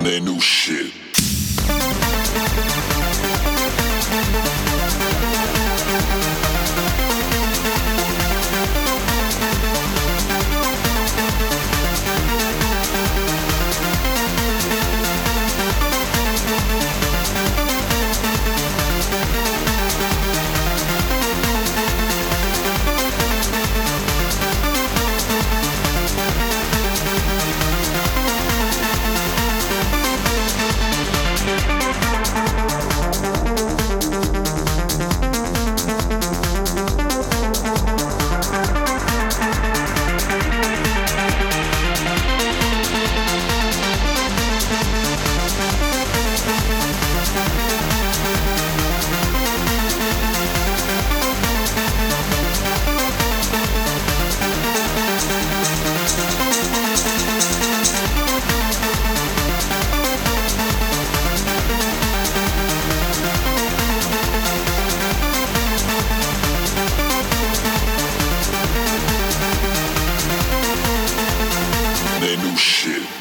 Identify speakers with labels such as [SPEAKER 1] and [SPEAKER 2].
[SPEAKER 1] They knew shit. New shit.